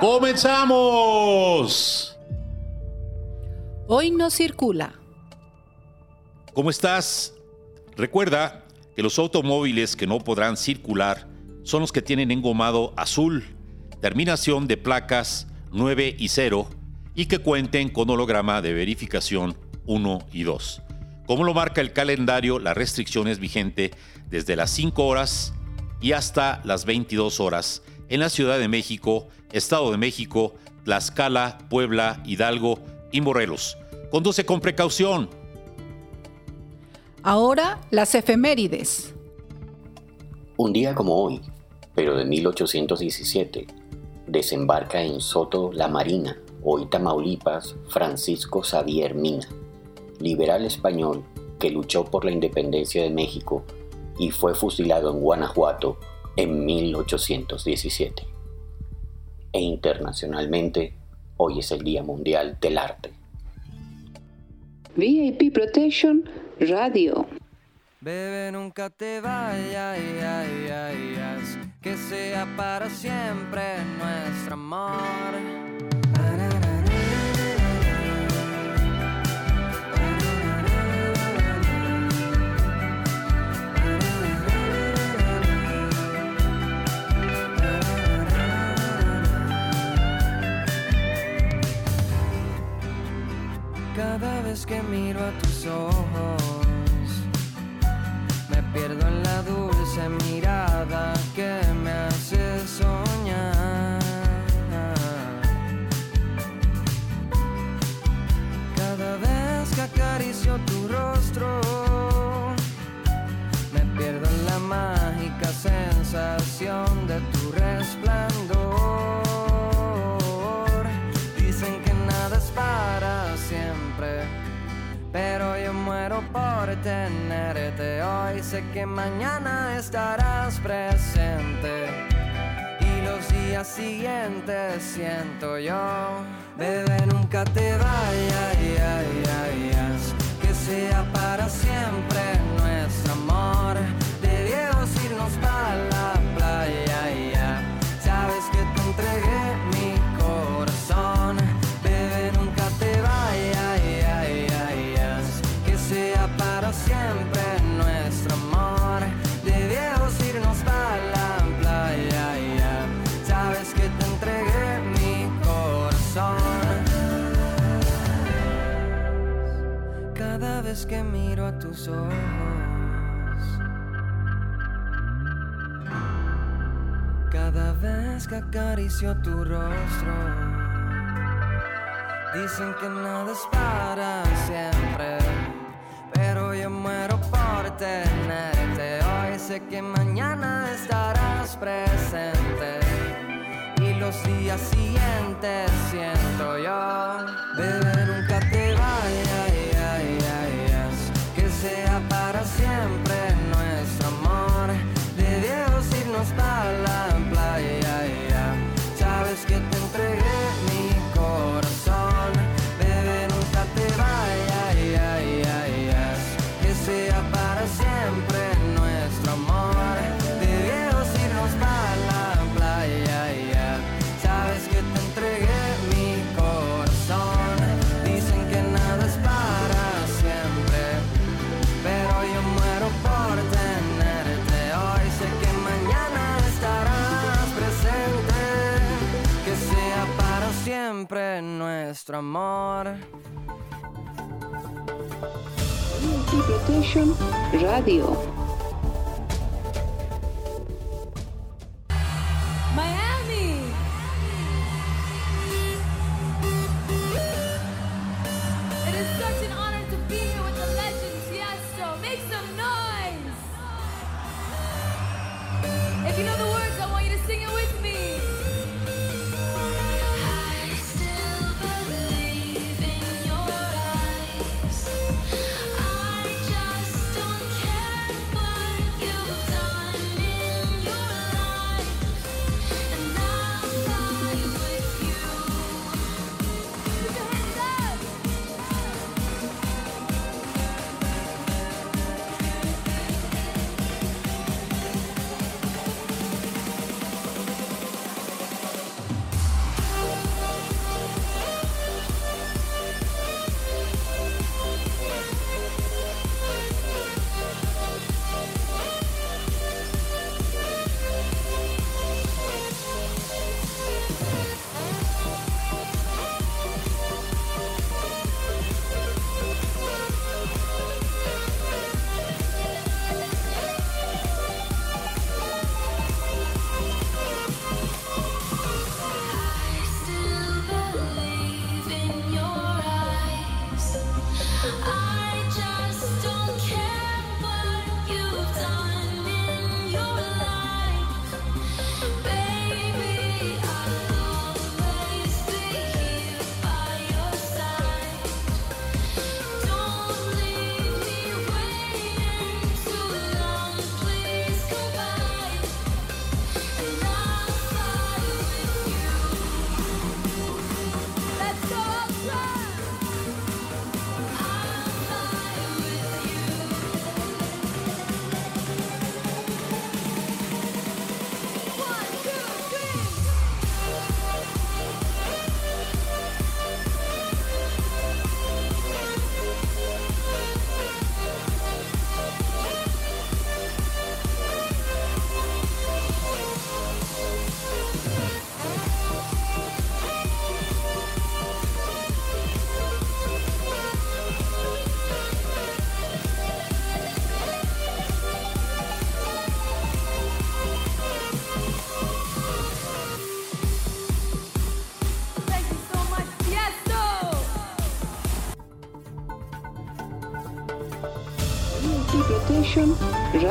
¡Comenzamos! Hoy no circula. ¿Cómo estás? Recuerda que los automóviles que no podrán circular son los que tienen engomado azul, terminación de placas 9 y 0 y que cuenten con holograma de verificación 1 y 2. Como lo marca el calendario, la restricción es vigente desde las 5 horas y hasta las 22 horas en la Ciudad de México, Estado de México, Tlaxcala, Puebla, Hidalgo y Morelos. Conduce con precaución. Ahora las efemérides. Un día como hoy, pero de 1817, desembarca en Soto la Marina, hoy Tamaulipas, Francisco Xavier Mina, liberal español que luchó por la independencia de México y fue fusilado en Guanajuato en 1817. E internacionalmente, hoy es el Día Mundial del Arte. VIP Protection Radio. Bebe, nunca te vayas, que sea para siempre nuestro amor. Cada vez que miro a tus ojos, me pierdo en la dulce mirada que me que mañana estarás presente y los días siguientes siento yo. Bebé, nunca te vayas, que sea para siempre cada vez que acaricio tu rostro. Dicen que nada es para siempre, pero yo muero por tenerte. Hoy sé que mañana estarás presente y los días siguientes siento yo. Bebé, siempre nuestro amor. Radio.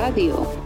Radio.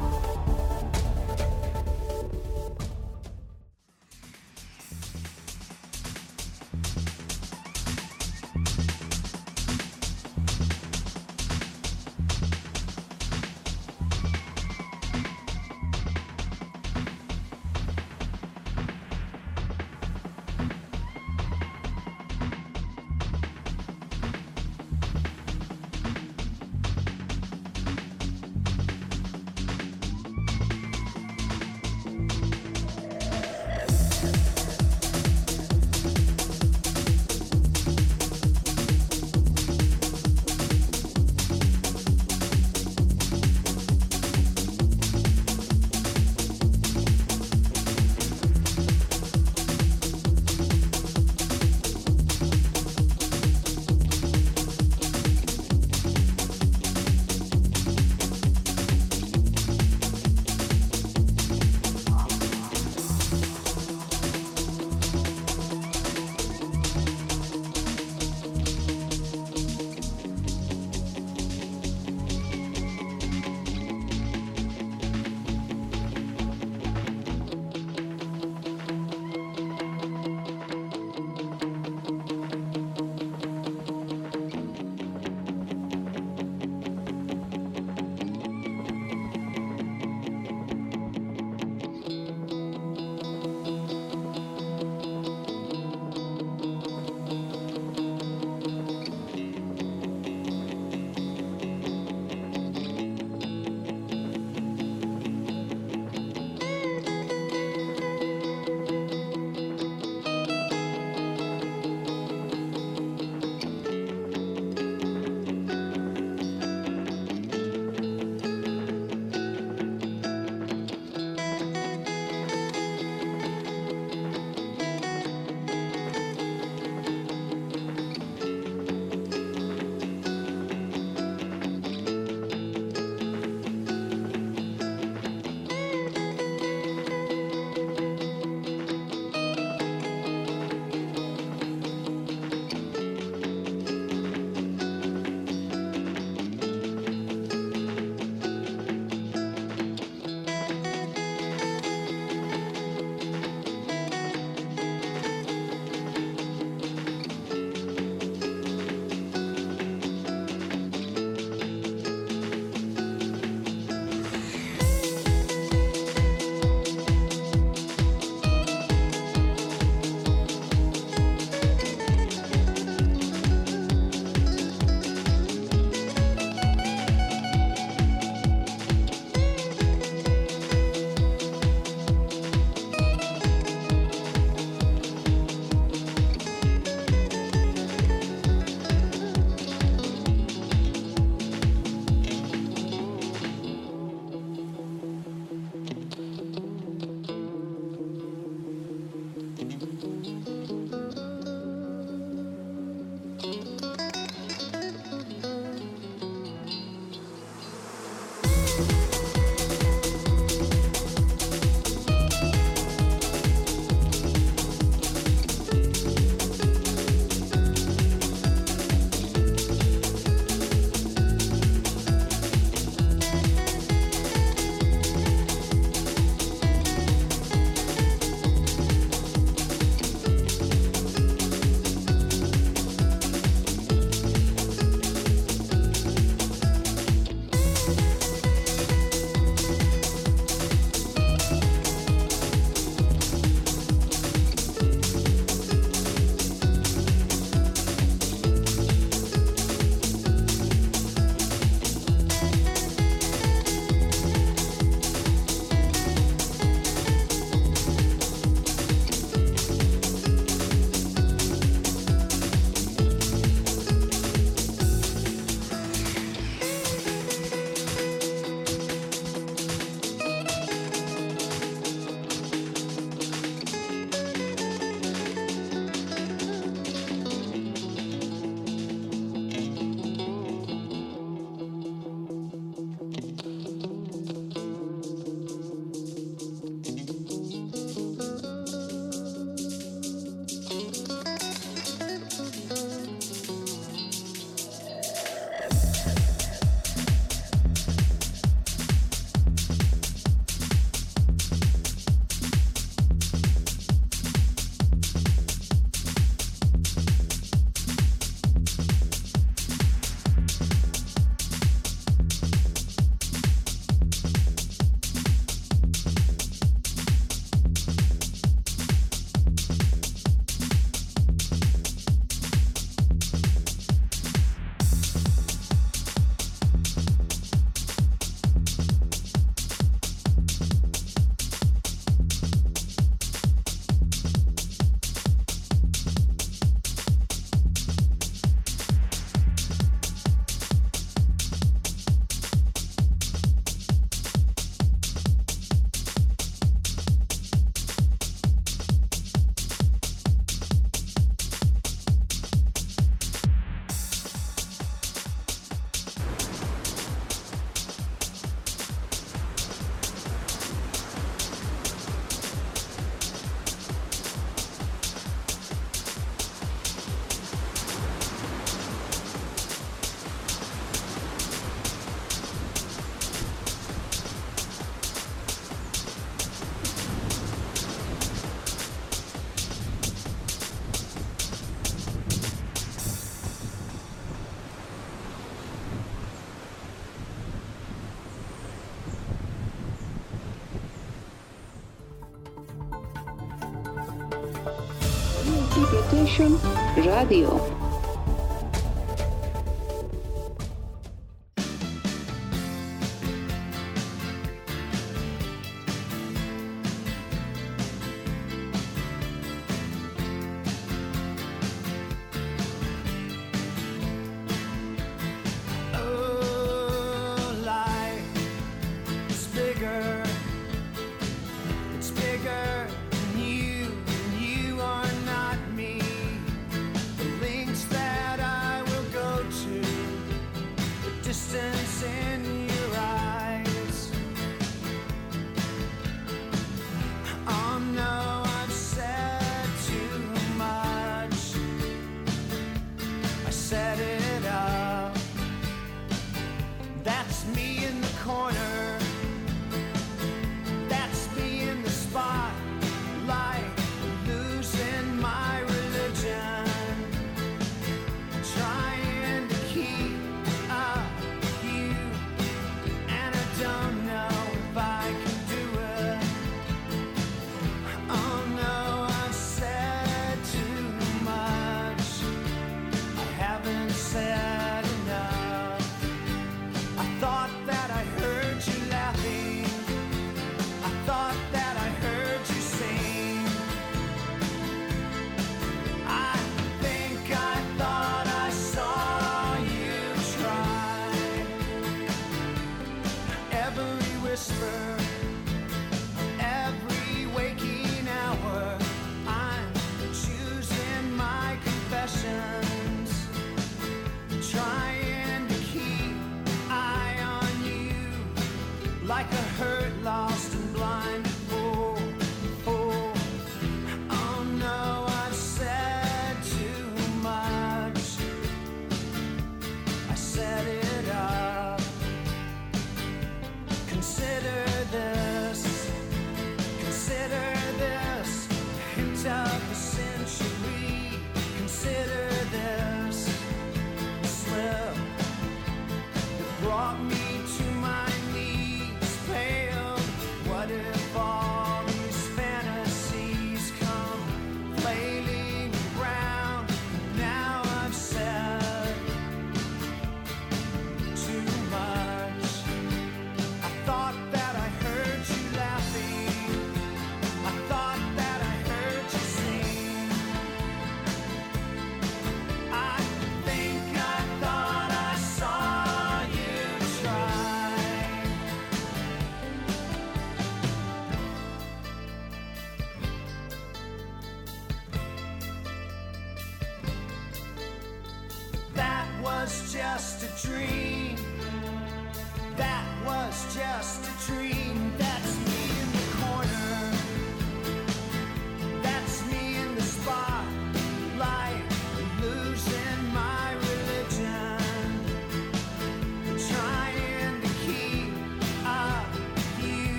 Radio.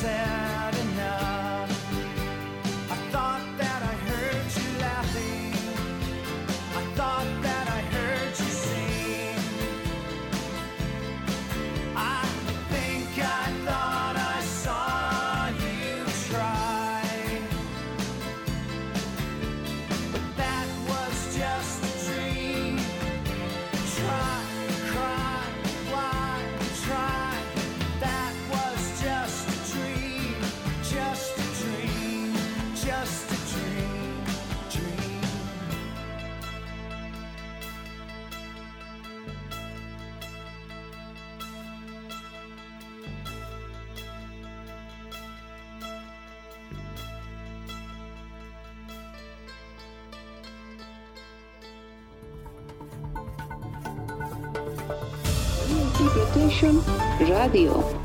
sad. ENT Protection Radio.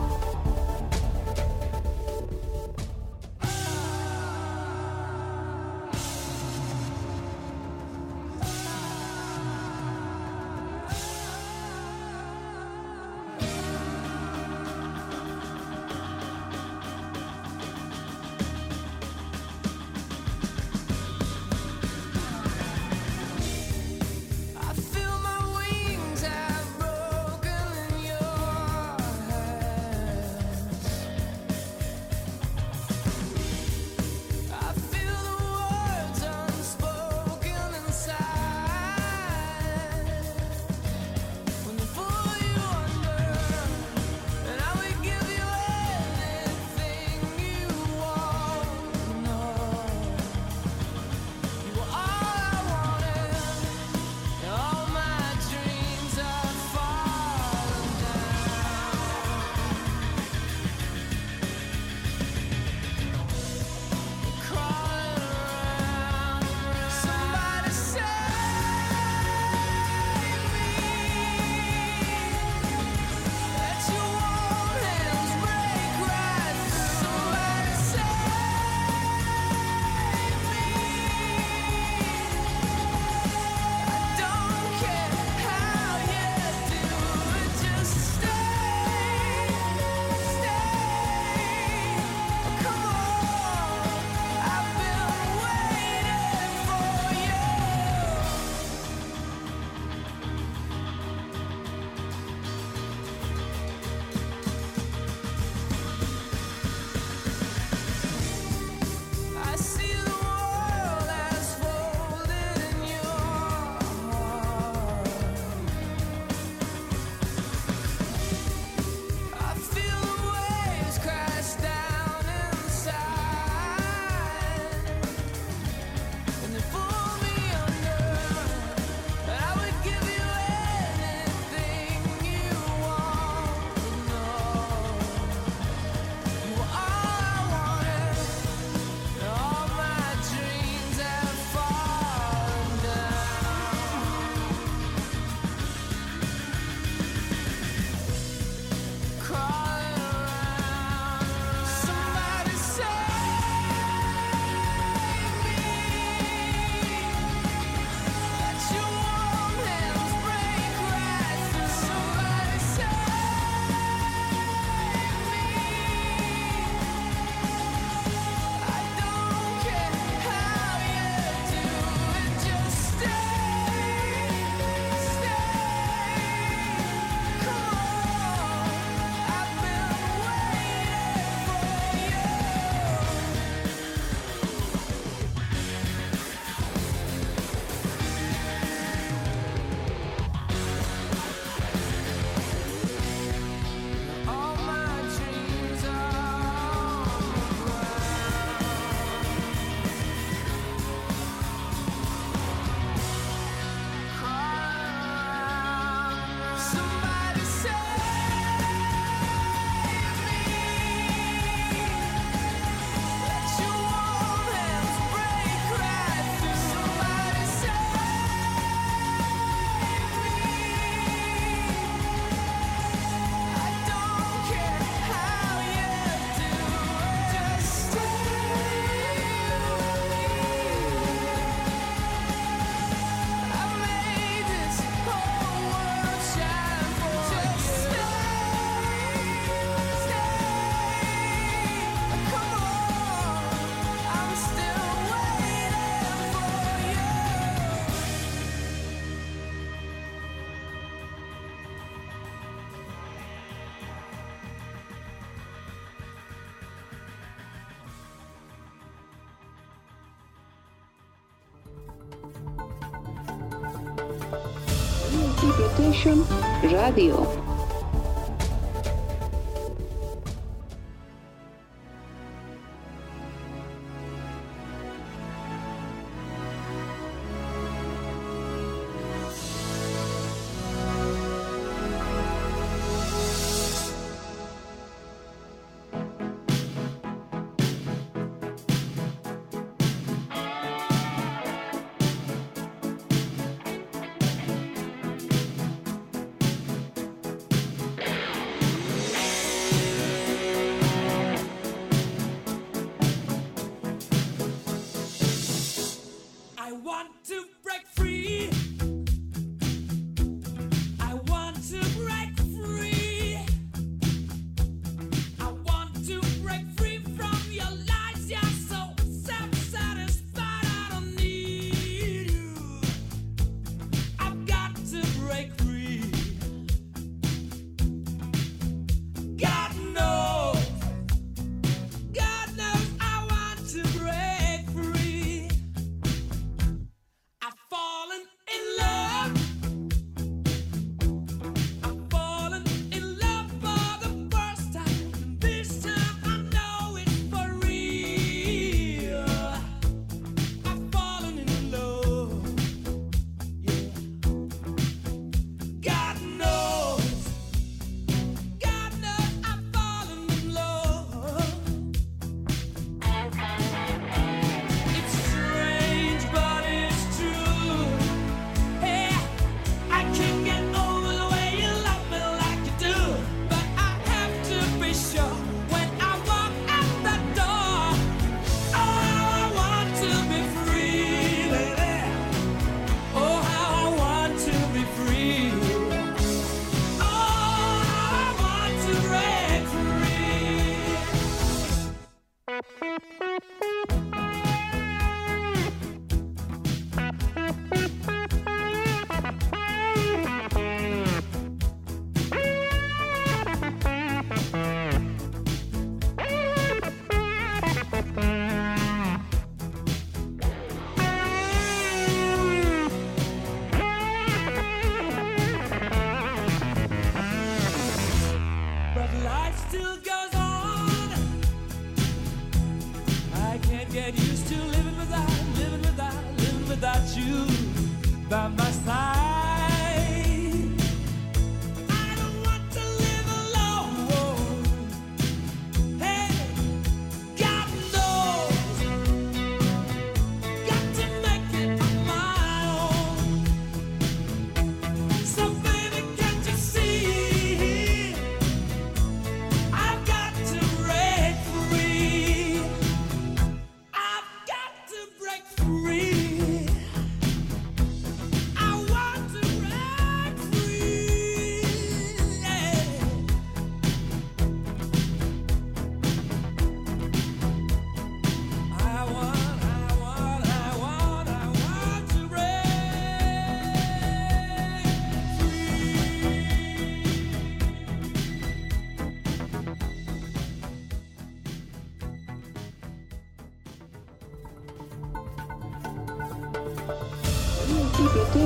Protection Radio.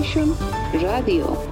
Protection Radio.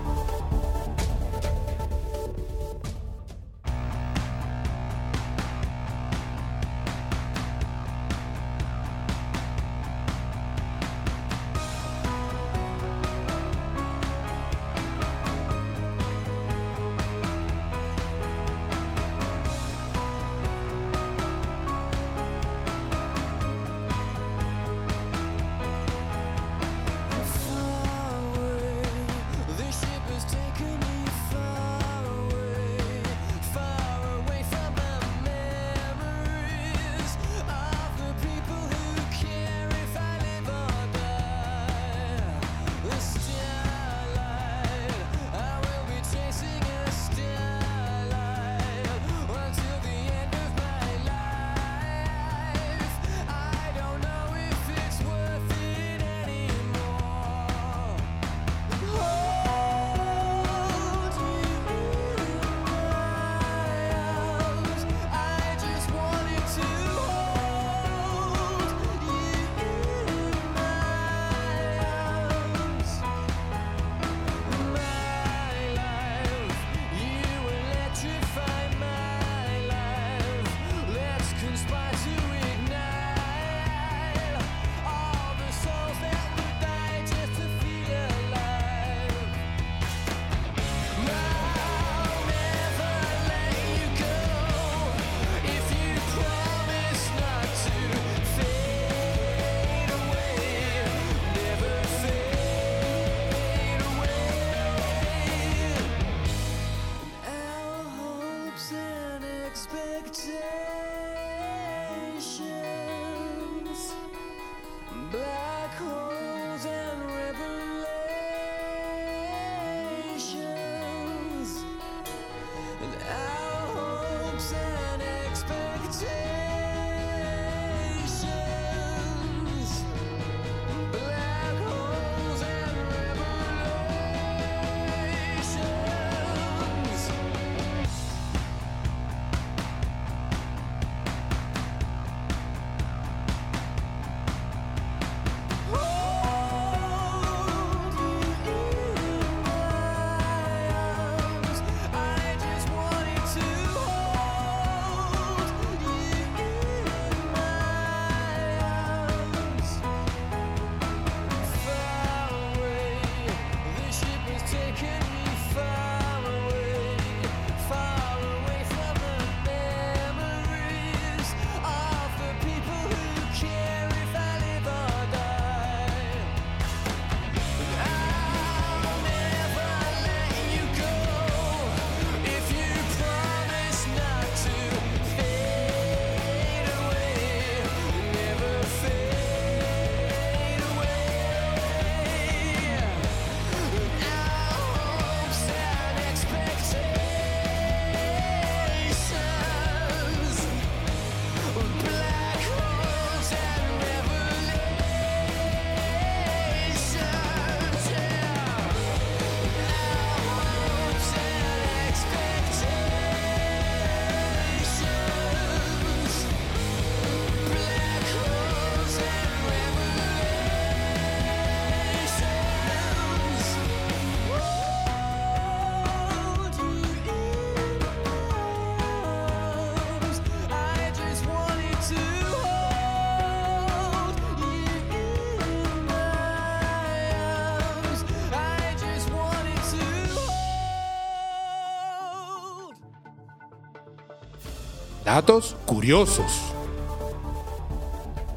Datos curiosos.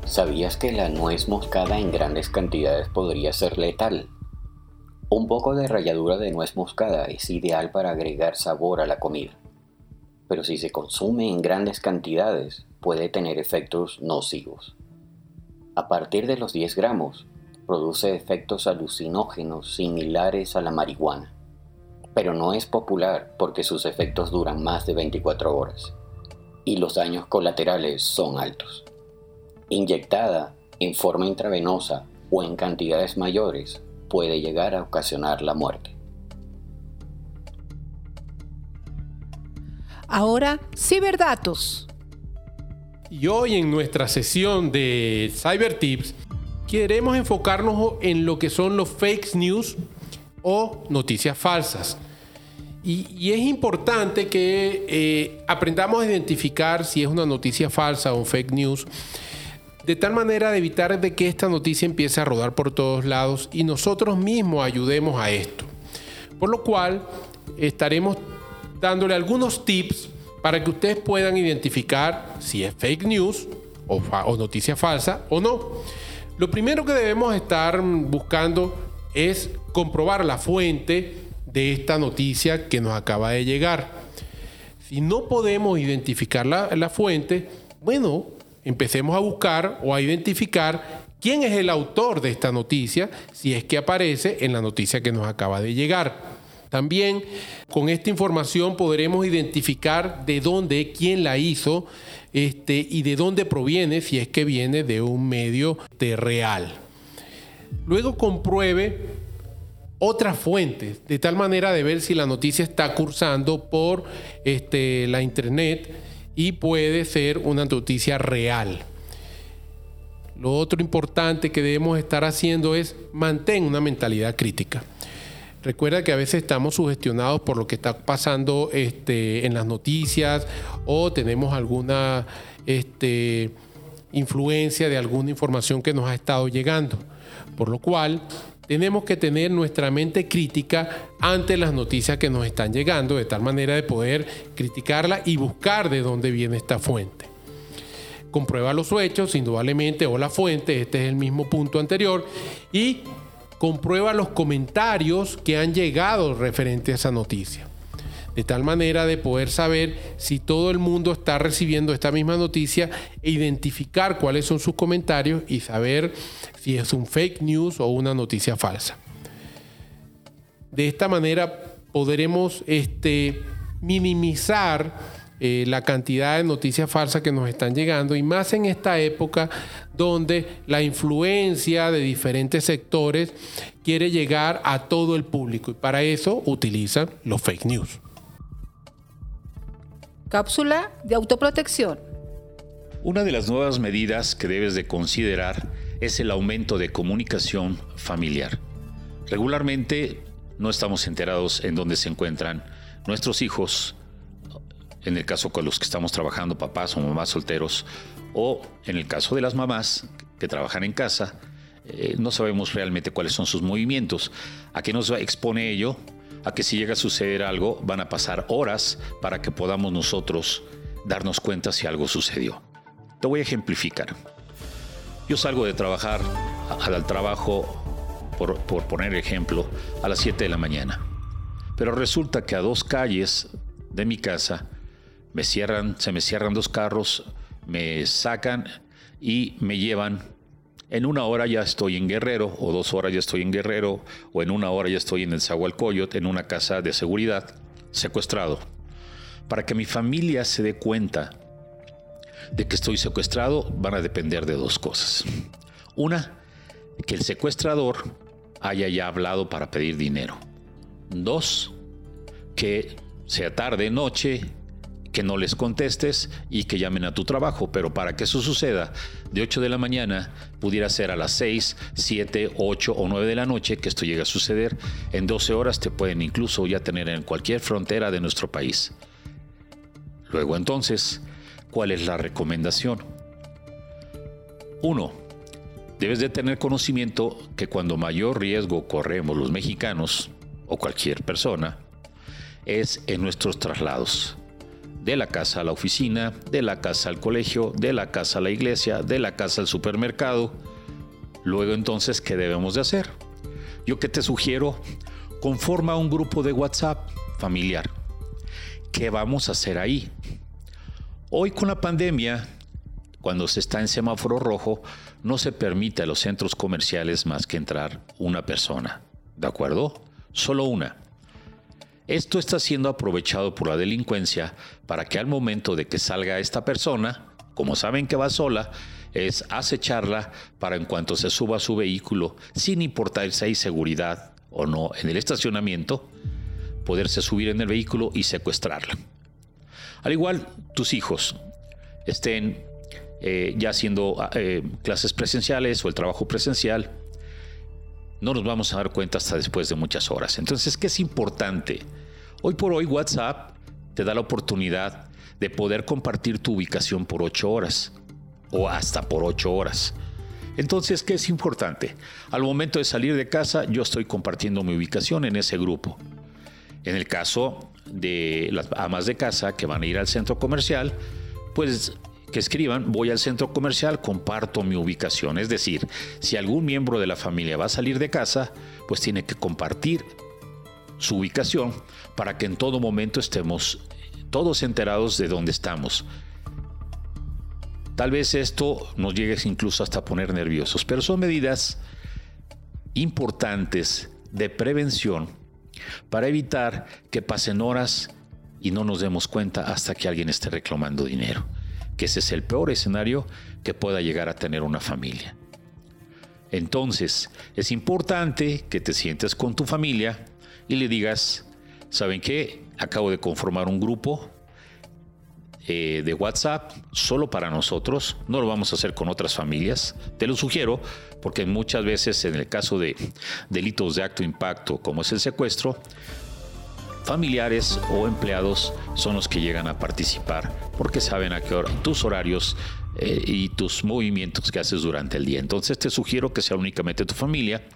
¿Sabías que la nuez moscada en grandes cantidades podría ser letal? Un poco de ralladura de nuez moscada es ideal para agregar sabor a la comida, pero si se consume en grandes cantidades puede tener efectos nocivos. A partir de los 10 gramos, produce efectos alucinógenos similares a la marihuana, pero no es popular porque sus efectos duran más de 24 horas y los daños colaterales son altos. Inyectada en forma intravenosa o en cantidades mayores, puede llegar a ocasionar la muerte. Ahora, ciberdatos. Y hoy en nuestra sesión de Cyber Tips queremos enfocarnos en lo que son los fake news o noticias falsas. Y, es importante que eh, aprendamos a identificar si es una noticia falsa o fake news, de tal manera de evitar de que esta noticia empiece a rodar por todos lados y nosotros mismos ayudemos a esto. Por lo cual estaremos dándole algunos tips para que ustedes puedan identificar si es fake news o noticia falsa o no. Lo primero que debemos estar buscando es comprobar la fuente de esta noticia que nos acaba de llegar. Si no podemos identificar la, la fuente, bueno, empecemos a buscar o a identificar quién es el autor de esta noticia, si es que aparece en la noticia que nos acaba de llegar. También con esta información podremos identificar de dónde, quién la hizo este, y de dónde proviene, si es que viene de un medio real. Luego compruebe otras fuentes, de tal manera de ver si la noticia está cursando por este, la internet y puede ser una noticia real. Lo otro importante que debemos estar haciendo es mantener una mentalidad crítica. Recuerda que a veces estamos sugestionados por lo que está pasando este, en las noticias o tenemos alguna este, influencia de alguna información que nos ha estado llegando. Por lo cual tenemos que tener nuestra mente crítica ante las noticias que nos están llegando, de tal manera de poder criticarla y buscar de dónde viene esta fuente. Comprueba los hechos, indudablemente, o la fuente, este es el mismo punto anterior, y comprueba los comentarios que han llegado referente a esa noticia. De tal manera de poder saber si todo el mundo está recibiendo esta misma noticia e identificar cuáles son sus comentarios y saber si es un fake news o una noticia falsa. De esta manera podremos este, minimizar eh, la cantidad de noticias falsas que nos están llegando y más en esta época donde la influencia de diferentes sectores quiere llegar a todo el público y para eso utilizan los fake news. Cápsula de autoprotección. Una de las nuevas medidas que debes de considerar es el aumento de comunicación familiar. Regularmente no estamos enterados en dónde se encuentran nuestros hijos, en el caso con los que estamos trabajando, papás o mamás solteros, o en el caso de las mamás que trabajan en casa, eh, no sabemos realmente cuáles son sus movimientos. ¿A qué nos expone ello? A que si llega a suceder algo, van a pasar horas para que podamos nosotros darnos cuenta si algo sucedió. Te voy a ejemplificar. Yo salgo de trabajar al trabajo, por, por poner ejemplo, a las 7 de la mañana. Pero resulta que a dos calles de mi casa me cierran, se me cierran dos carros, me sacan y me llevan. En una hora ya estoy en Guerrero, o dos horas ya estoy en Guerrero, o en una hora ya estoy en el Zahualcoyot, en una casa de seguridad, secuestrado. Para que mi familia se dé cuenta de que estoy secuestrado, van a depender de dos cosas. Una, que el secuestrador haya ya hablado para pedir dinero. Dos, que sea tarde, noche, que no les contestes y que llamen a tu trabajo. Pero para que eso suceda, de 8 de la mañana pudiera ser a las 6, 7, 8 o 9 de la noche que esto llegue a suceder. En 12 horas te pueden incluso ya tener en cualquier frontera de nuestro país. Luego entonces, ¿cuál es la recomendación? Uno, debes de tener conocimiento que cuando mayor riesgo corremos los mexicanos o cualquier persona es en nuestros traslados de la casa a la oficina, de la casa al colegio, de la casa a la iglesia, de la casa al supermercado. Luego entonces, ¿qué debemos de hacer? Yo que te sugiero, conforma un grupo de WhatsApp familiar. ¿Qué vamos a hacer ahí? Hoy con la pandemia, cuando se está en semáforo rojo, no se permite a los centros comerciales más que entrar una persona. ¿De acuerdo? Solo una. Esto está siendo aprovechado por la delincuencia para que al momento de que salga esta persona, como saben que va sola, es acecharla para en cuanto se suba a su vehículo, sin importar si hay seguridad o no en el estacionamiento, poderse subir en el vehículo y secuestrarla. Al igual, tus hijos estén eh, ya haciendo eh, clases presenciales o el trabajo presencial, no nos vamos a dar cuenta hasta después de muchas horas. Entonces, ¿qué es importante? Hoy por hoy WhatsApp te da la oportunidad de poder compartir tu ubicación por 8 horas o hasta por 8 horas. Entonces, ¿qué es importante? Al momento de salir de casa, yo estoy compartiendo mi ubicación en ese grupo. En el caso de las amas de casa que van a ir al centro comercial, pues que escriban, voy al centro comercial, comparto mi ubicación. Es decir, si algún miembro de la familia va a salir de casa, pues tiene que compartir su ubicación para que en todo momento estemos todos enterados de dónde estamos. Tal vez esto nos llegue incluso hasta poner nerviosos, pero son medidas importantes de prevención para evitar que pasen horas y no nos demos cuenta hasta que alguien esté reclamando dinero, que ese es el peor escenario que pueda llegar a tener una familia. Entonces, es importante que te sientes con tu familia y le digas, ¿saben qué? Acabo de conformar un grupo eh, de WhatsApp solo para nosotros, no lo vamos a hacer con otras familias, te lo sugiero porque muchas veces en el caso de delitos de acto impacto como es el secuestro, familiares o empleados son los que llegan a participar porque saben a qué hora tus horarios eh, y tus movimientos que haces durante el día. Entonces te sugiero que sea únicamente tu familia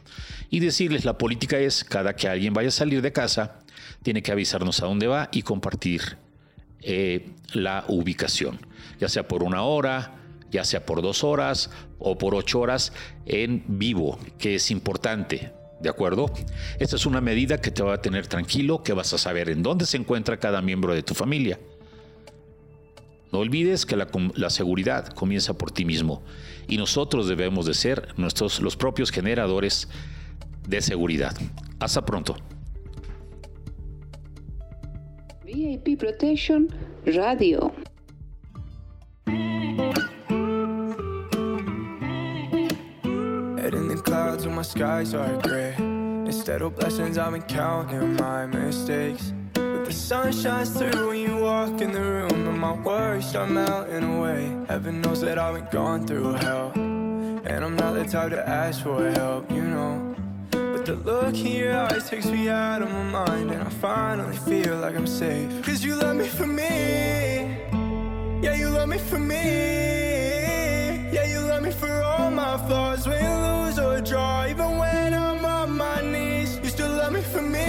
y decirles la política es cada que alguien vaya a salir de casa tiene que avisarnos a dónde va y compartir eh, la ubicación, ya sea por una hora, ya sea por dos horas o por ocho horas en vivo, que es importante. ¿De acuerdo? Esta es una medida que te va a tener tranquilo, que vas a saber en dónde se encuentra cada miembro de tu familia. No olvides que la, la, seguridad comienza por ti mismo y nosotros debemos de ser nuestros, los propios generadores de seguridad. Hasta pronto. VIP Protection Radio. Clouds when my skies are gray. Instead of blessings, I've been counting my mistakes. But the sun shines through when you walk in the room, and my worries start melting away. Heaven knows that I've been gone through hell. And I'm not the type to ask for help, you know. But the look in your eyes takes me out of my mind, and I finally feel like I'm safe. Cause you love me for me. Yeah, you love me for me. Yeah, you love me for all my flaws. When you lose or draw, even when I'm on my knees, you still love me for me.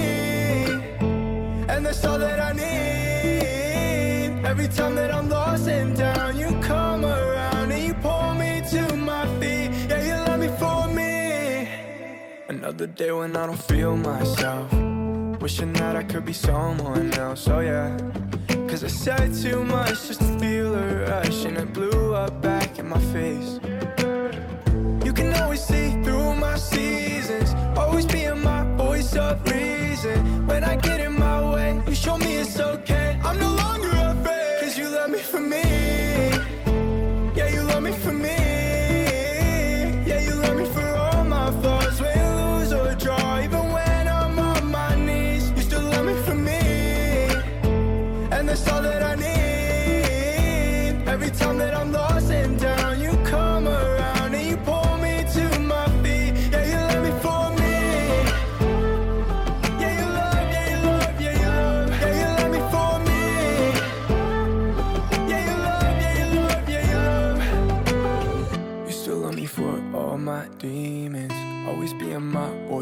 And that's all that I need. Every time that I'm lost and down, you come around and you pull me to my feet. Yeah, you love me for me. Another day when I don't feel myself. Wishing that I could be someone else. Oh, yeah. Cause I said too much just to feel a rush, and it blew up back my face. You can always see through my seasons, always being my voice of reason. When I get in my way, you show me it's okay. I'm no longer afraid, cause you love me for me.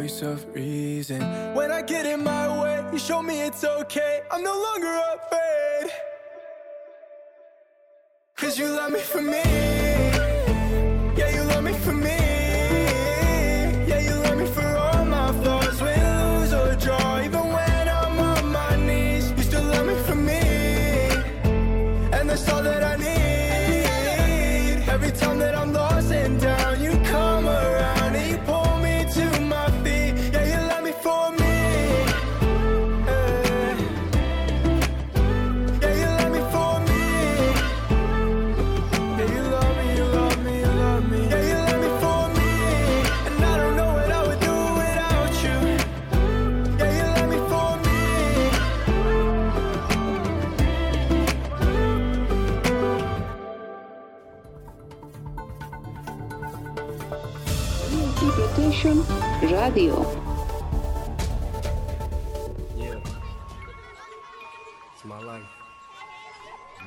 voice of reason. When I get in my way, you show me it's okay. I'm no longer afraid. Cause you love me for me. Yeah, you love me for me.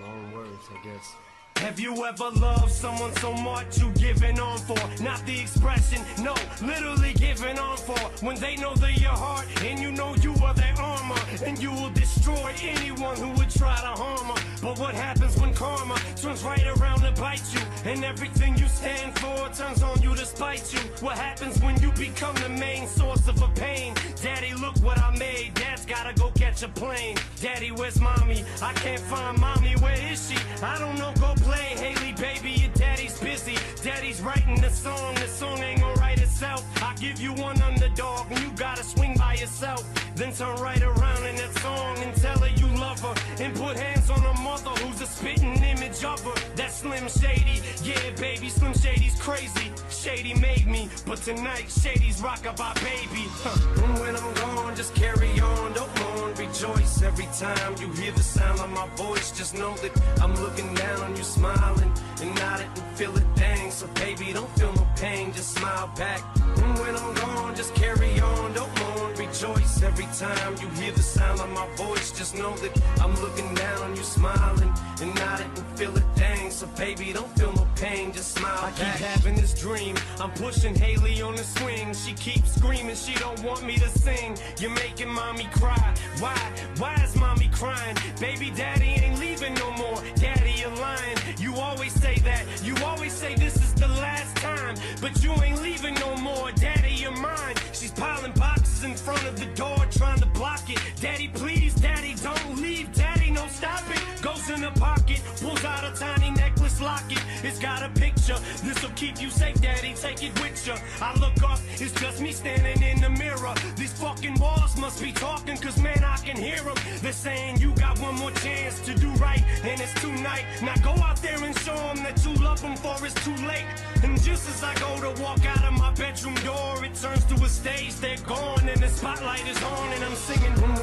Long words, I guess. Have you ever loved someone so much you giving on for? Not the expression, no, literally giving on for. When they know they're your heart and you know you are their armor, and you will destroy anyone who would try to harm her. But what happens when karma turns right around to bite you? And everything you stand for turns on you to spite you. What happens when you become the main source of a pain? Daddy, look what I made. Dad's gotta go catch a plane. Daddy, where's mommy? I can't find mommy. Where is she? I don't know. Go play. Haley, baby, your daddy's busy. Daddy's writing the song. The song ain't gonna write itself. I give you one underdog and you gotta swing by yourself. Then turn right around in that song and tell her you love her. And put hands on her mother who's a spitting image of her. That's Slim Shady. Yeah, baby, Slim Shady's crazy. Shady made me, but tonight Shady's rockin' by baby. Huh. And when I'm gone, just carry on, don't mourn, rejoice every time you hear the sound of my voice. Just know that I'm looking down on you, smiling and nodding and feel it dang. So baby, don't feel no pain, just smile back. And when I'm gone, just carry on, don't mourn, rejoice every time you hear the sound of my voice. Just know that I'm looking down on you, smiling and nodding and feel it dang. So baby, don't feel no pain, just smile I keep having this dream. I'm pushing Haley on the swing. She keeps screaming, she don't want me to sing. You're making mommy cry. Why? Why is mommy crying? Baby daddy ain't leaving no more. Daddy, you're lying. You always say that. You always say this is the last time. But you ain't leaving no more. Daddy, got a picture. This'll keep you safe, daddy. Take it with you. I look up, it's just me standing in the mirror. These fucking walls must be talking, cause man, I can hear them. They're saying you got one more chance to do right, and it's tonight. Now go out there and show them that you love them for it's too late. And just as I go to walk out of my bedroom door, it turns to a stage. They're gone, and the spotlight is on, and I'm singing. When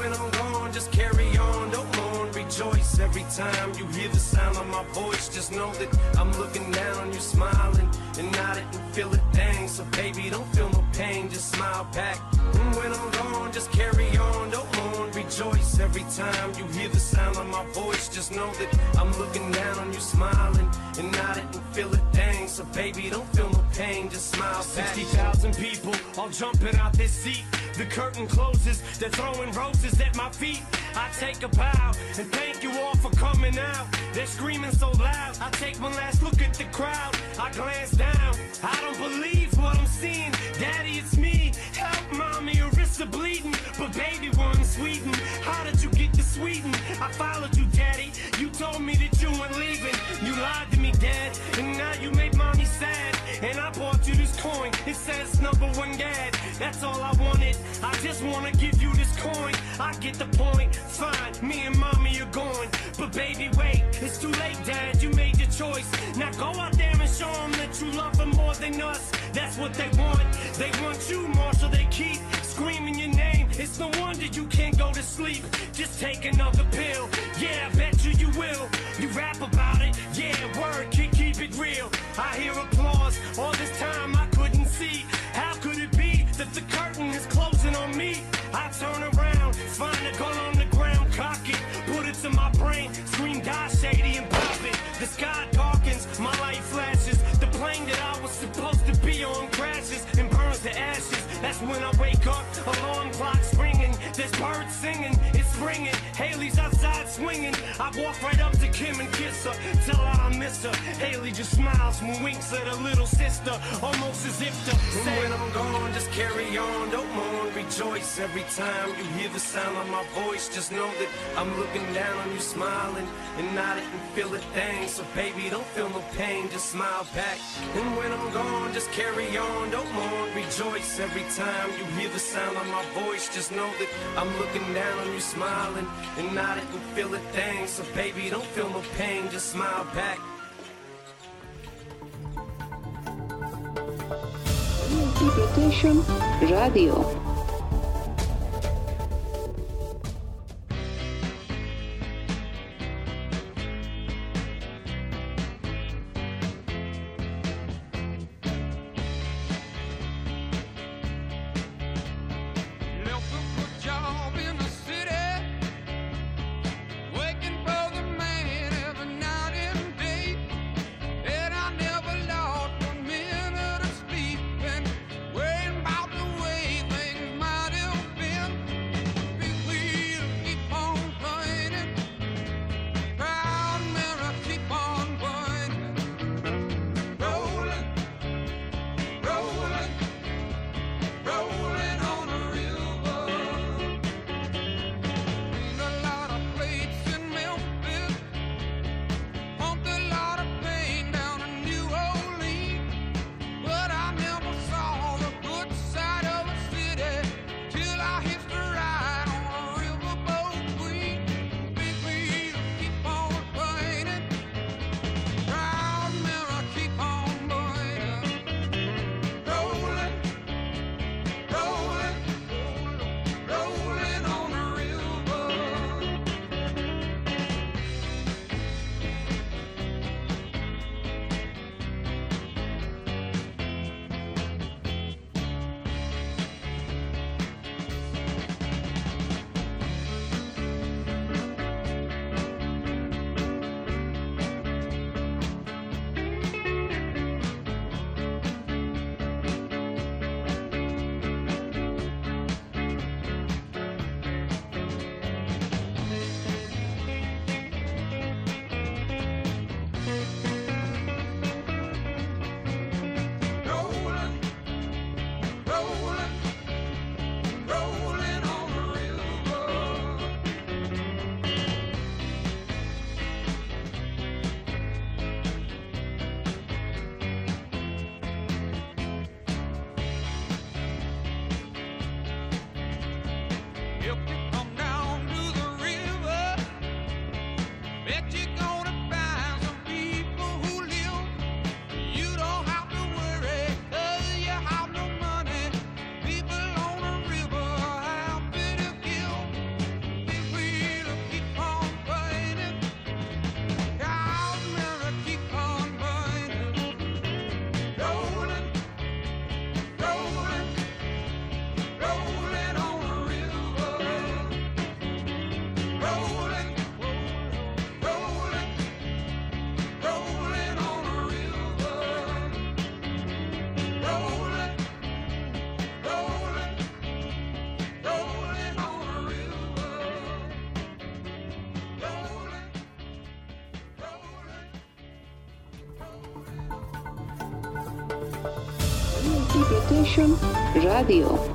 every time you hear the sound of my voice. Just know that I'm looking down on you, smiling and nodding and feel it dang. So baby, don't feel no pain, just smile back. And when I'm gone, just carry on, don't mourn, rejoice every time you hear the sound of my voice. Just know that I'm looking down on you, smiling and nodding and feel it dang. So baby, don't feel no pain, just smile back. 60,000 people all jumping out their seat. The curtain closes, they're throwing roses at my feet. I take a bow and thank you all for coming out. They're screaming so loud. I take one last look at the crowd. I glance down. I don't believe what I'm seeing. Daddy, it's me. Help, mommy, your wrists are bleeding. But baby, we're in Sweden. How did you get to Sweden? I followed you, daddy. You told me that you weren't leaving. You lied to me, dad. And now you made mommy sad. And I bought you this coin. It says number one dad. That's all I wanted. I just wanna give you this coin. I get the point. Fine, me and mommy are going. But baby, wait, it's too late, dad. You made your choice. Now go out there and show them that you love them more than us. That's what they want. They want you, Marshall. They keep screaming your name. It's no wonder you can't go to sleep. Just take another pill. Yeah, I bet you you will. You rap about it. Yeah, word, keep, keep it real. I hear applause. All this time I couldn't see. How could it be that the curtain is closing on me? I turn around, find a gun on the ground, cock it, put it to my brain, scream die shady and pop it. The sky darkens, my light flashes. The plane that I was supposed to be on crashes and burns to ashes. That's when I wake up, alarm clock's ringing. There's birds singing, it's springing. Haley's swinging. I walk right up to Kim and kiss her, tell her I miss her. Haley just smiles and winks at her little sister, almost as if to say, When I'm gone, just carry on, don't mourn, rejoice. Every time you hear the sound of my voice, just know that I'm looking down on you, smiling, and I didn't feel a thing. So, baby, don't feel no pain, just smile back. And when I'm gone, just carry on, don't mourn, rejoice. Every time you hear the sound of my voice, just know that I'm looking down on you, smiling, and not it and feel feel a thing, so baby, don't feel no pain, just smile back. Radio. Radio.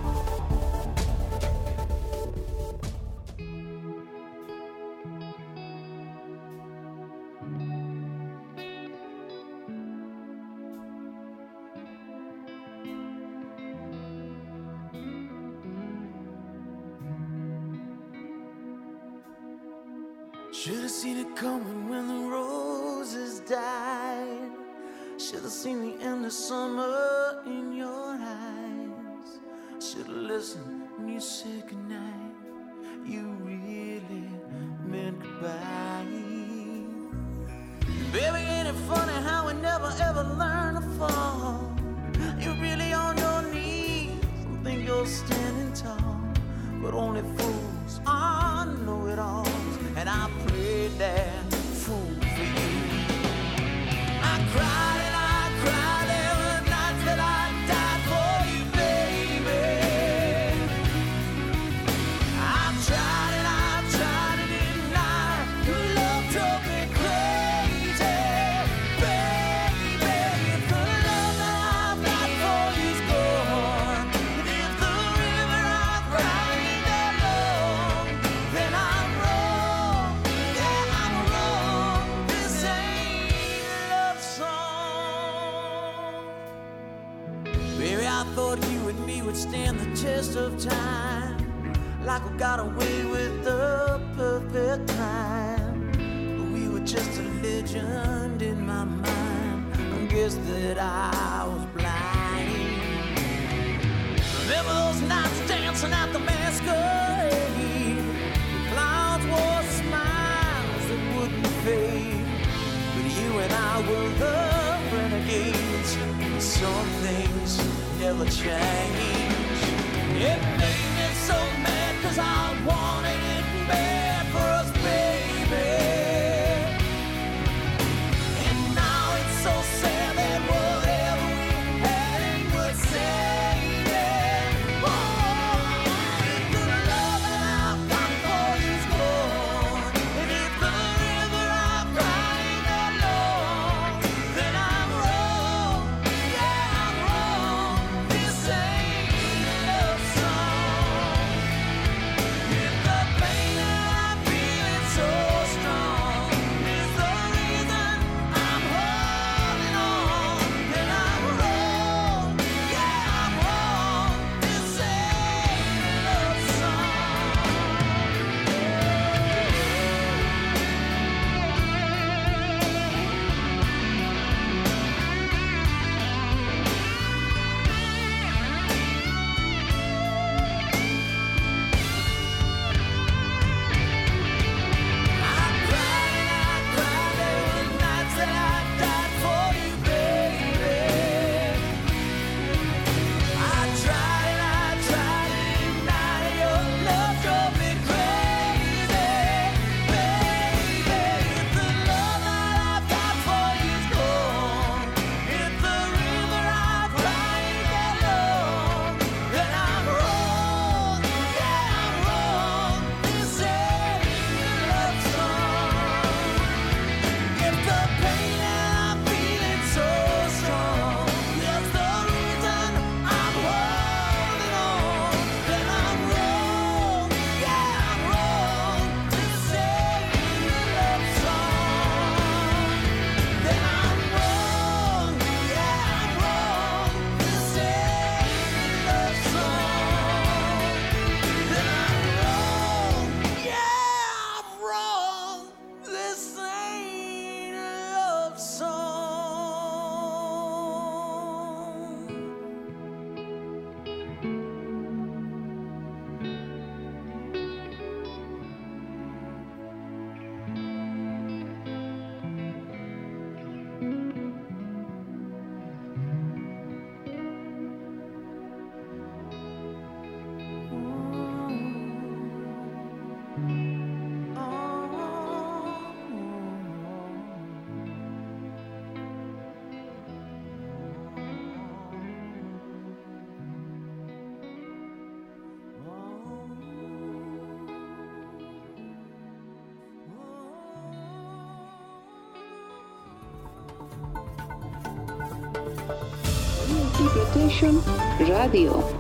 Radio.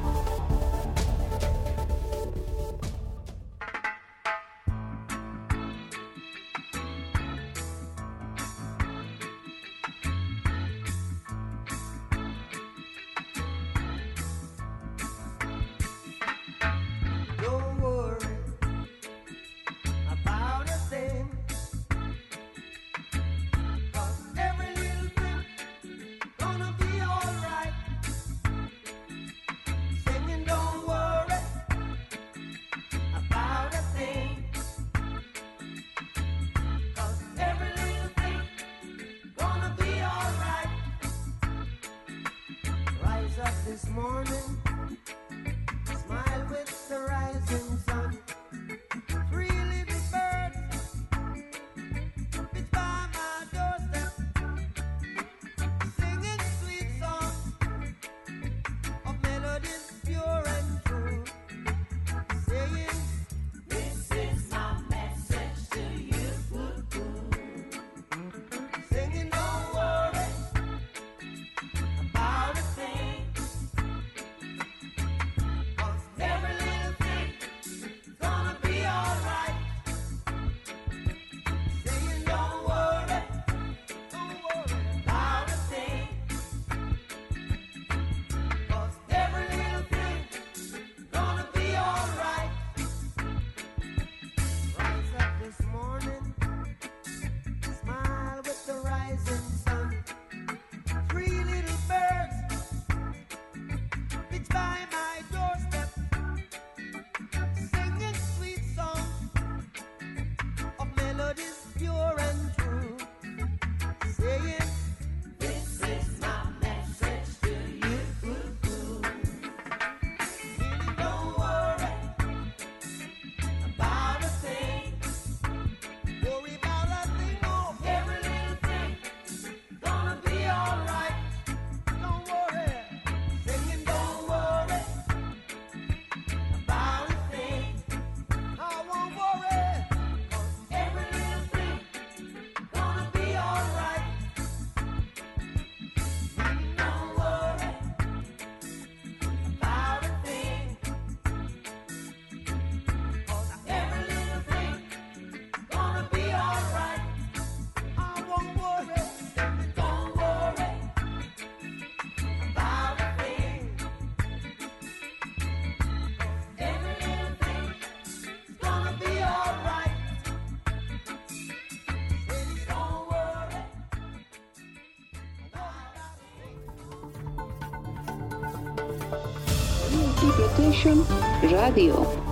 Protection Radio.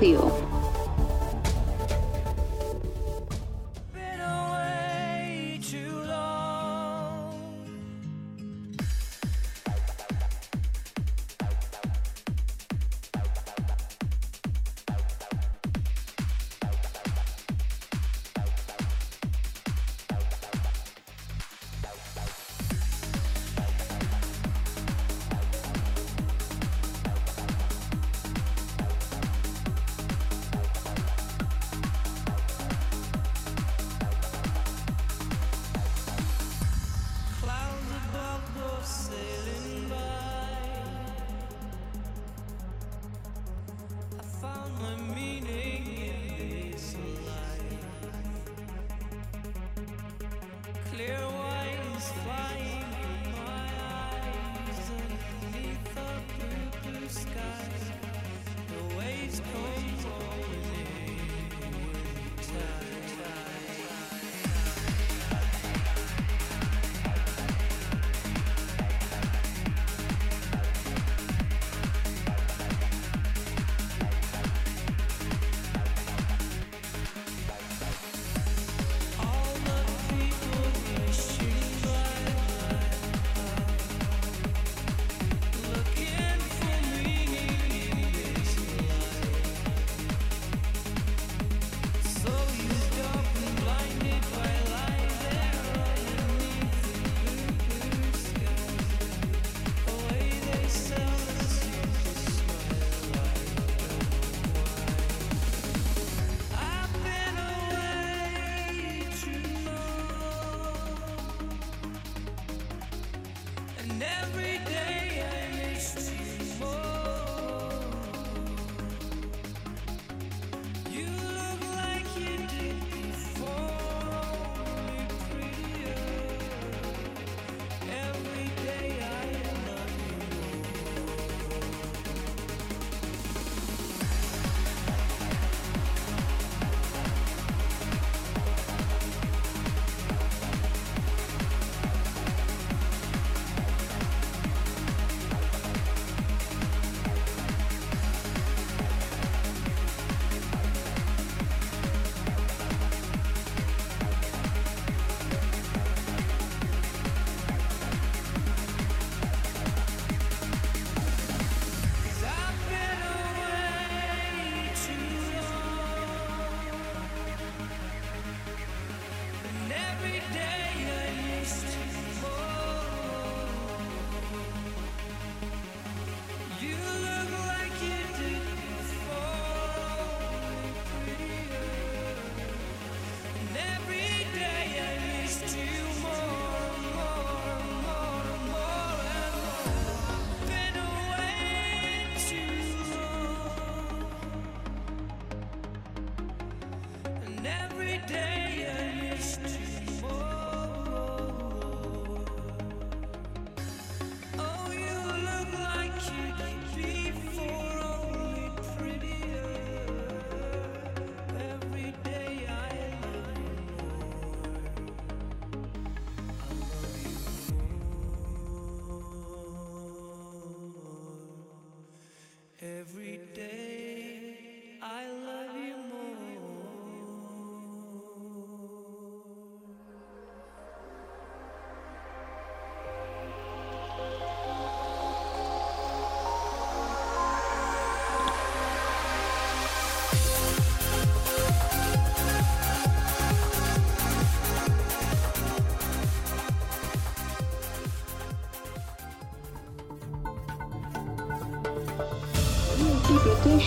Radio.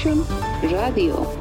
VIP Protection Radio.